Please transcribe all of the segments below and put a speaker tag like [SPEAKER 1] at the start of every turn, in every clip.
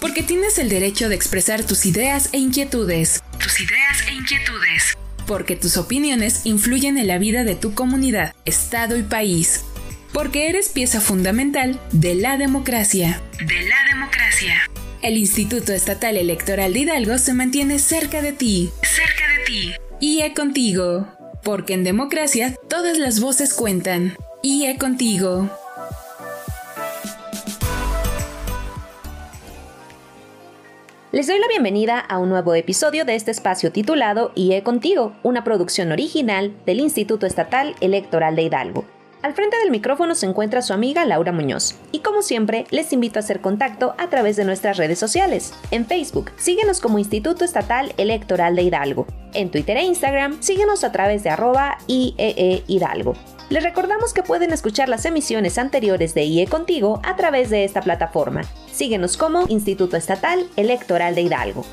[SPEAKER 1] porque tienes el derecho de expresar tus ideas e inquietudes. Tus ideas e inquietudes. Porque tus opiniones influyen en la vida de tu comunidad, estado y país. Porque eres pieza fundamental de la democracia. De la democracia. El Instituto Estatal Electoral de Hidalgo se mantiene cerca de ti. Cerca de ti. IE contigo. Porque en democracia todas las voces cuentan. IE contigo.
[SPEAKER 2] Les doy la bienvenida a un nuevo episodio de este espacio titulado IE Contigo, una producción original del Instituto Estatal Electoral de Hidalgo. Al frente del micrófono se encuentra su amiga Laura Muñoz y como siempre les invito a hacer contacto a través de nuestras redes sociales. En Facebook, síguenos como Instituto Estatal Electoral de Hidalgo. En Twitter e Instagram, síguenos a través de arroba IEE Hidalgo. Les recordamos que pueden escuchar las emisiones anteriores de IE Contigo a través de esta plataforma. Síguenos como Instituto Estatal Electoral de Hidalgo.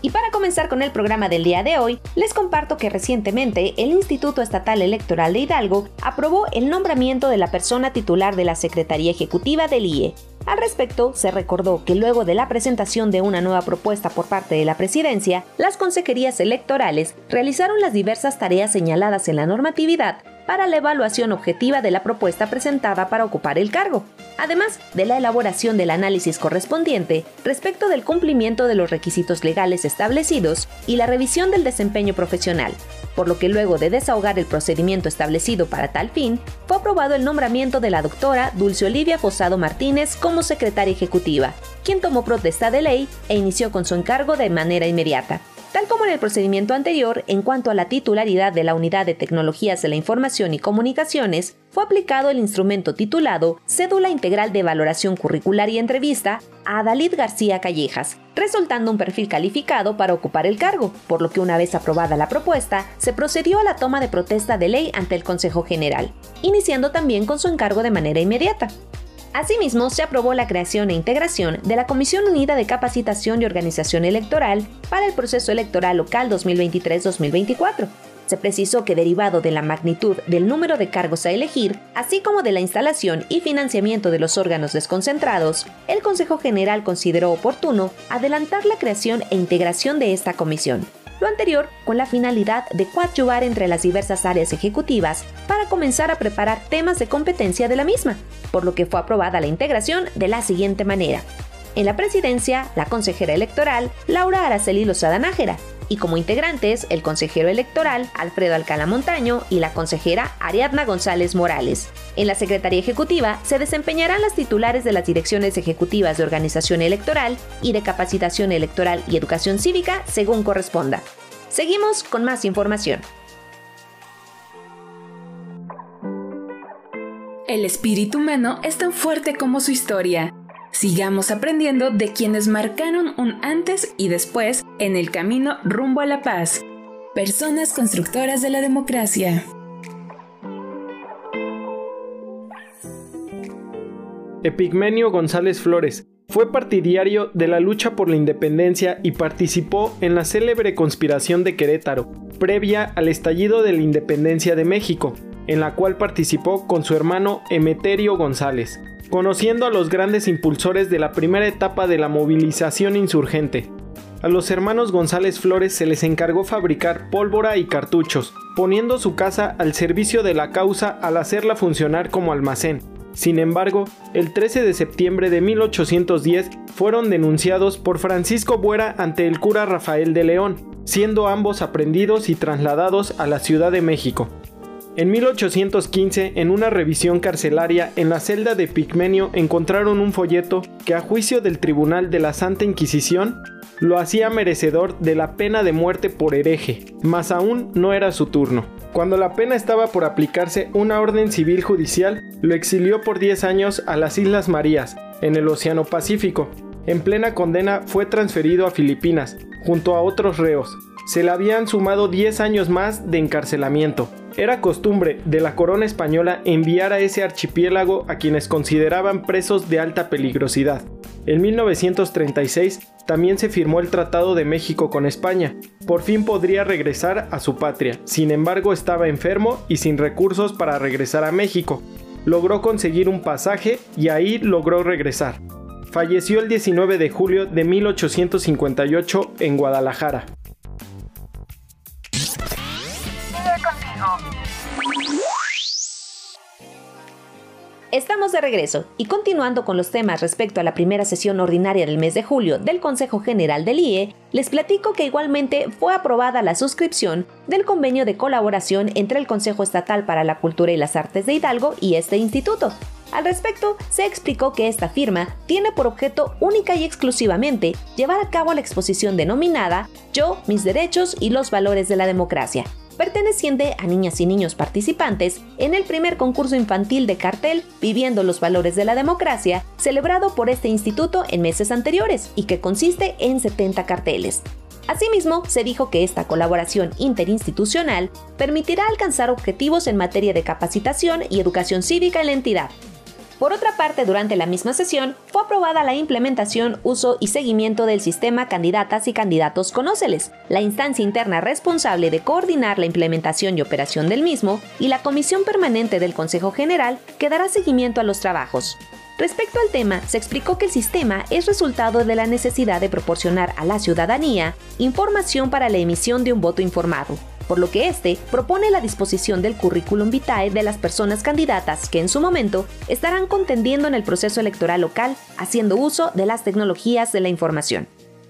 [SPEAKER 2] Y para comenzar con el programa del día de hoy, les comparto que recientemente el Instituto Estatal Electoral de Hidalgo aprobó el nombramiento de la persona titular de la Secretaría Ejecutiva del IE. Al respecto, se recordó que luego de la presentación de una nueva propuesta por parte de la presidencia, las consejerías electorales realizaron las diversas tareas señaladas en la normatividad para la evaluación objetiva de la propuesta presentada para ocupar el cargo, además de la elaboración del análisis correspondiente respecto del cumplimiento de los requisitos legales establecidos y la revisión del desempeño profesional, por lo que luego de desahogar el procedimiento establecido para tal fin, fue aprobado el nombramiento de la doctora Dulce Olivia Fosado Martínez como secretaria ejecutiva, quien tomó protesta de ley e inició con su encargo de manera inmediata. Tal como en el procedimiento anterior, en cuanto a la titularidad de la Unidad de Tecnologías de la Información y Comunicaciones, fue aplicado el instrumento titulado Cédula Integral de Valoración Curricular y Entrevista a Adalid García Callejas, resultando un perfil calificado para ocupar el cargo, por lo que una vez aprobada la propuesta, se procedió a la toma de protesta de ley ante el Consejo General, iniciando también con su encargo de manera inmediata. Asimismo, se aprobó la creación e integración de la Comisión Unida de Capacitación y Organización Electoral para el proceso electoral local 2023-2024. Se precisó que derivado de la magnitud del número de cargos a elegir, así como de la instalación y financiamiento de los órganos desconcentrados, el Consejo General consideró oportuno adelantar la creación e integración de esta comisión, lo anterior con la finalidad de coadyuvar entre las diversas áreas ejecutivas para comenzar a preparar temas de competencia de la misma, por lo que fue aprobada la integración de la siguiente manera. En la presidencia, la consejera electoral Laura Araceli Lozada Nájera, y como integrantes el consejero electoral Alfredo Alcalá Montaño y la consejera Ariadna González Morales. En la Secretaría Ejecutiva se desempeñarán las titulares de las direcciones ejecutivas de organización electoral y de capacitación electoral y educación cívica según corresponda. Seguimos con más información.
[SPEAKER 1] El espíritu humano es tan fuerte como su historia. Sigamos aprendiendo de quienes marcaron un antes y después en el camino rumbo a la paz. Personas constructoras de la democracia.
[SPEAKER 3] Epigmenio González Flores fue partidario de la lucha por la independencia y participó en la célebre conspiración de Querétaro, previa al estallido de la independencia de México, en la cual participó con su hermano Emeterio González, conociendo a los grandes impulsores de la primera etapa de la movilización insurgente. A los hermanos González Flores se les encargó fabricar pólvora y cartuchos, poniendo su casa al servicio de la causa al hacerla funcionar como almacén. Sin embargo, el 13 de septiembre de 1810 fueron denunciados por Francisco Buera ante el cura Rafael de León, siendo ambos aprendidos y trasladados a la Ciudad de México. En 1815, en una revisión carcelaria en la celda de Pigmenio encontraron un folleto que a juicio del Tribunal de la Santa Inquisición lo hacía merecedor de la pena de muerte por hereje, mas aún no era su turno. Cuando la pena estaba por aplicarse, una orden civil judicial lo exilió por 10 años a las Islas Marías, en el Océano Pacífico. En plena condena fue transferido a Filipinas, junto a otros reos. Se le habían sumado 10 años más de encarcelamiento. Era costumbre de la corona española enviar a ese archipiélago a quienes consideraban presos de alta peligrosidad. En 1936 también se firmó el Tratado de México con España. Por fin podría regresar a su patria, sin embargo estaba enfermo y sin recursos para regresar a México. Logró conseguir un pasaje y ahí logró regresar. falleció el 19 de julio de 1858 en Guadalajara.
[SPEAKER 2] Estamos de regreso y continuando con los temas respecto a la primera sesión ordinaria del mes de julio del Consejo General del IE, les platico que igualmente fue aprobada la suscripción del convenio de colaboración entre el Consejo Estatal para la Cultura y las Artes de Hidalgo y este instituto. Al respecto, se explicó que esta firma tiene por objeto única y exclusivamente llevar a cabo la exposición denominada Yo, mis derechos y los valores de la democracia, perteneciente a niñas y niños participantes en el primer concurso infantil de cartel Viviendo los Valores de la Democracia, celebrado por este instituto en meses anteriores y que consiste en 70 carteles. Asimismo, se dijo que esta colaboración interinstitucional permitirá alcanzar objetivos en materia de capacitación y educación cívica en la entidad, por otra parte, durante la misma sesión, fue aprobada la implementación, uso y seguimiento del sistema Candidatas y Candidatos Conóceles, la instancia interna responsable de coordinar la implementación y operación del mismo, y la Comisión Permanente del Consejo General que dará seguimiento a los trabajos. Respecto al tema, se explicó que el sistema es resultado de la necesidad de proporcionar a la ciudadanía información para la emisión de un voto informado, por lo que este propone la disposición del currículum vitae de las personas candidatas que en su momento estarán contendiendo en el proceso electoral local haciendo uso de las tecnologías de la información.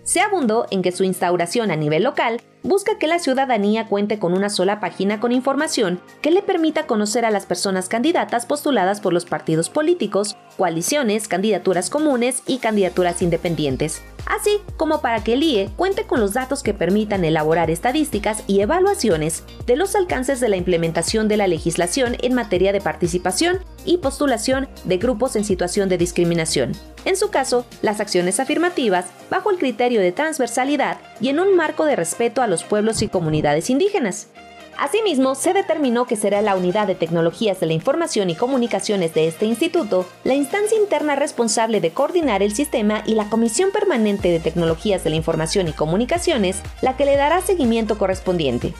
[SPEAKER 2] Se abundó en que su instauración a nivel local busca que la ciudadanía cuente con una sola página con información que le permita conocer a las personas candidatas postuladas por los partidos políticos, coaliciones, candidaturas comunes y candidaturas independientes, así como para que el IE cuente con los datos que permitan elaborar estadísticas y evaluaciones de los alcances de la implementación de la legislación en materia de participación y postulación de grupos en situación de discriminación. En su caso, las acciones afirmativas bajo el criterio de transversalidad y en un marco de respeto a los pueblos y comunidades indígenas. Asimismo, se determinó que será la Unidad de Tecnologías de la Información y Comunicaciones de este instituto la instancia interna responsable de coordinar el sistema y la Comisión Permanente de Tecnologías de la Información y Comunicaciones la que le dará seguimiento correspondiente.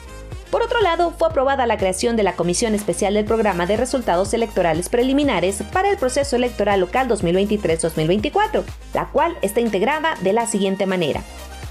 [SPEAKER 2] Por otro lado, fue aprobada la creación de la Comisión Especial del Programa de Resultados Electorales Preliminares para el proceso electoral local 2023-2024, la cual está integrada de la siguiente manera.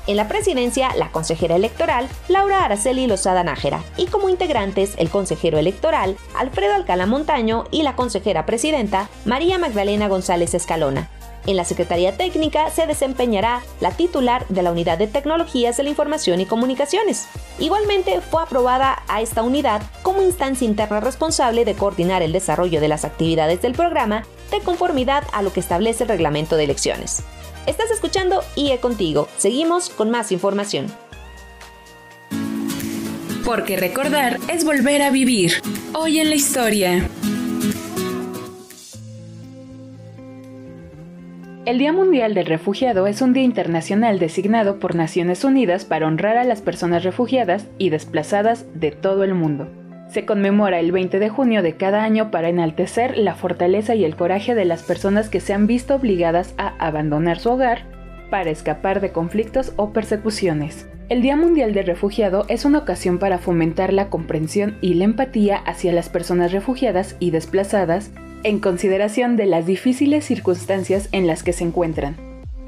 [SPEAKER 2] En la presidencia, la consejera electoral, Laura Araceli Lozada Nájera, y como integrantes, el consejero electoral, Alfredo Alcalá Montaño, y la consejera presidenta, María Magdalena González Escalona. En la Secretaría Técnica se desempeñará la titular de la Unidad de Tecnologías de la Información y Comunicaciones. Igualmente fue aprobada a esta unidad como instancia interna responsable de coordinar el desarrollo de las actividades del programa de conformidad a lo que establece el reglamento de elecciones. Estás escuchando IE Contigo. Seguimos con más información.
[SPEAKER 1] Porque recordar es volver a vivir. Hoy en la historia. El Día Mundial del Refugiado es un día internacional designado por Naciones Unidas para honrar a las personas refugiadas y desplazadas de todo el mundo. Se conmemora el 20 de junio de cada año para enaltecer la fortaleza y el coraje de las personas que se han visto obligadas a abandonar su hogar para escapar de conflictos o persecuciones. El Día Mundial del Refugiado es una ocasión para fomentar la comprensión y la empatía hacia las personas refugiadas y desplazadas en consideración de las difíciles circunstancias en las que se encuentran.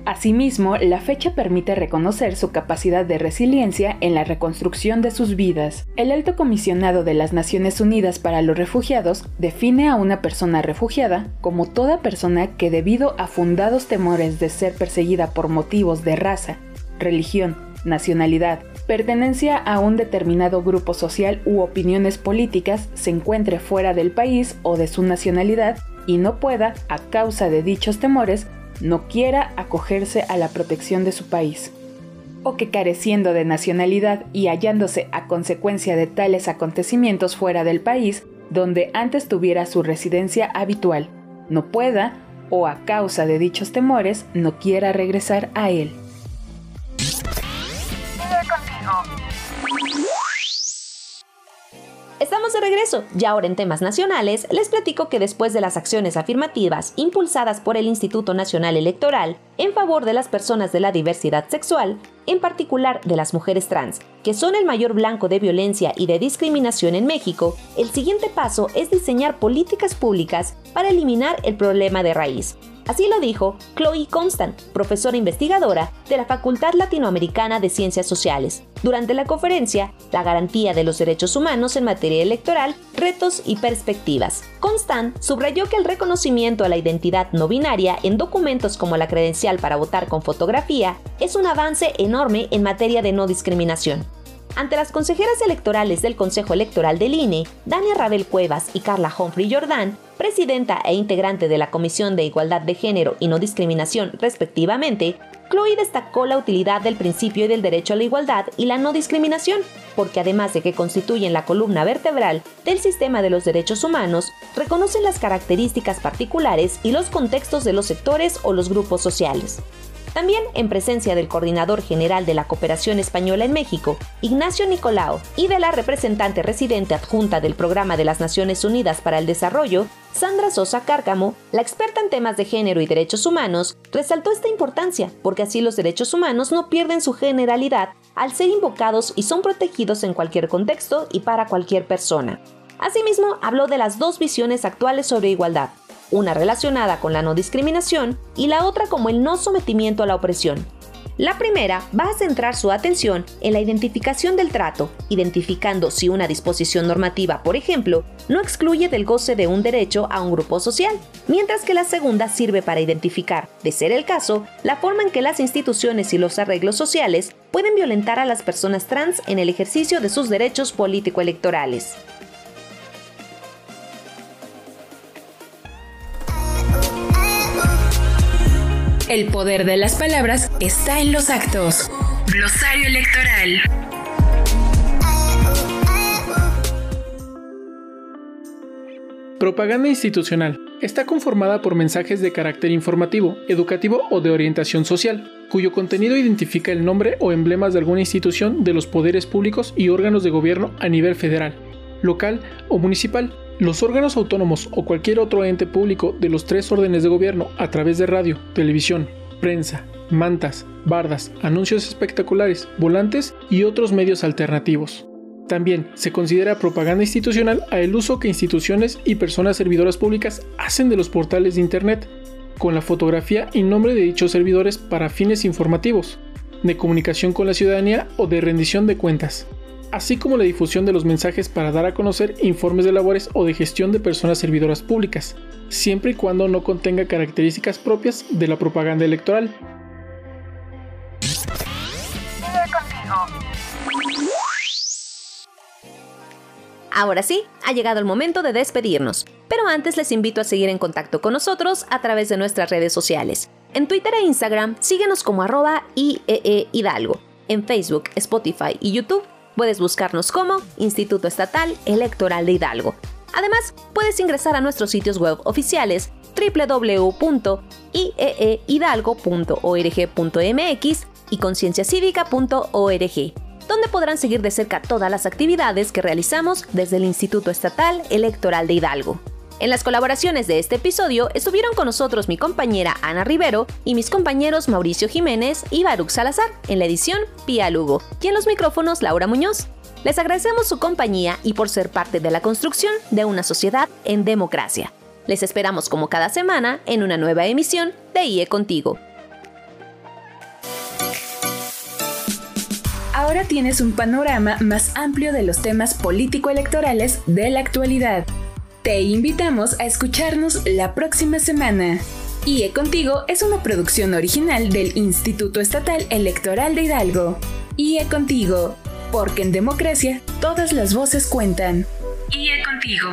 [SPEAKER 1] Asimismo, la fecha permite reconocer su capacidad de resiliencia en la reconstrucción de sus vidas. El alto comisionado de las Naciones Unidas para los Refugiados define a una persona refugiada como toda persona que debido a fundados temores de ser perseguida por motivos de raza, religión, nacionalidad, pertenencia a un determinado grupo social u opiniones políticas se encuentre fuera del país o de su nacionalidad y no pueda, a causa de dichos temores, no quiera acogerse a la protección de su país, o que careciendo de nacionalidad y hallándose a consecuencia de tales acontecimientos fuera del país, donde antes tuviera su residencia habitual, no pueda, o a causa de dichos temores, no quiera regresar a él.
[SPEAKER 2] Regreso. Y ahora en temas nacionales les platico que después de las acciones afirmativas impulsadas por el Instituto Nacional Electoral en favor de las personas de la diversidad sexual, en particular de las mujeres trans, que son el mayor blanco de violencia y de discriminación en México, el siguiente paso es diseñar políticas públicas para eliminar el problema de raíz, Así lo dijo Chloe Constant, profesora investigadora de la Facultad Latinoamericana de Ciencias Sociales, durante la conferencia La garantía de los derechos humanos en materia electoral, retos y perspectivas. Constant subrayó que el reconocimiento a la identidad no binaria en documentos como la credencial para votar con fotografía es un avance enorme en materia de no discriminación ante las consejeras electorales del Consejo Electoral del INE, Dania Rabel Cuevas y Carla Humphrey Jordán, presidenta e integrante de la Comisión de Igualdad de Género y No Discriminación, respectivamente, Chloe destacó la utilidad del principio y del derecho a la igualdad y la no discriminación, porque además de que constituyen la columna vertebral del sistema de los derechos humanos, reconocen las características particulares y los contextos de los sectores o los grupos sociales. También en presencia del coordinador general de la Cooperación Española en México, Ignacio Nicolao, y de la representante residente adjunta del Programa de las Naciones Unidas para el Desarrollo, Sandra Sosa Cárcamo, la experta en temas de género y derechos humanos, resaltó esta importancia, porque así los derechos humanos no pierden su generalidad al ser invocados y son protegidos en cualquier contexto y para cualquier persona. Asimismo, habló de las dos visiones actuales sobre igualdad, una relacionada con la no discriminación y la otra como el no sometimiento a la opresión. La primera va a centrar su atención en la identificación del trato, identificando si una disposición normativa, por ejemplo, no excluye del goce de un derecho a un grupo social, mientras que la segunda sirve para identificar, de ser el caso, la forma en que las instituciones y los arreglos sociales pueden violentar a las personas trans en el ejercicio de sus derechos político-electorales.
[SPEAKER 1] El poder de las palabras está en los actos. Glosario electoral.
[SPEAKER 4] Propaganda institucional. Está conformada por mensajes de carácter informativo, educativo o de orientación social, cuyo contenido identifica el nombre o emblemas de alguna institución de los poderes públicos y órganos de gobierno a nivel federal, local o municipal, los órganos autónomos o cualquier otro ente público de los tres órdenes de gobierno a través de radio, televisión, prensa, mantas, bardas, anuncios espectaculares, volantes y otros medios alternativos. También se considera propaganda institucional a el uso que instituciones y personas servidoras públicas hacen de los portales de Internet, con la fotografía y nombre de dichos servidores para fines informativos, de comunicación con la ciudadanía o de rendición de cuentas así como la difusión de los mensajes para dar a conocer informes de labores o de gestión de personas servidoras públicas, siempre y cuando no contenga características propias de la propaganda electoral.
[SPEAKER 2] Ahora sí, ha llegado el momento de despedirnos, pero antes les invito a seguir en contacto con nosotros a través de nuestras redes sociales. En Twitter e Instagram, síguenos como arroba IEE Hidalgo. En Facebook, Spotify y YouTube Puedes buscarnos como Instituto Estatal Electoral de Hidalgo. Además, puedes ingresar a nuestros sitios web oficiales www.ieehidalgo.org.mx y concienciacívica.org, donde podrán seguir de cerca todas las actividades que realizamos desde el Instituto Estatal Electoral de Hidalgo. En las colaboraciones de este episodio estuvieron con nosotros mi compañera Ana Rivero y mis compañeros Mauricio Jiménez y Baruch Salazar, en la edición Pía Lugo, y en los micrófonos Laura Muñoz. Les agradecemos su compañía y por ser parte de la construcción de una sociedad en democracia. Les esperamos como cada semana en una nueva emisión de IE Contigo.
[SPEAKER 1] Ahora tienes un panorama más amplio de los temas político-electorales de la actualidad. Te invitamos a escucharnos la próxima semana. IE Contigo es una producción original del Instituto Estatal Electoral de Hidalgo. IE Contigo, porque en democracia todas las voces cuentan. IE Contigo.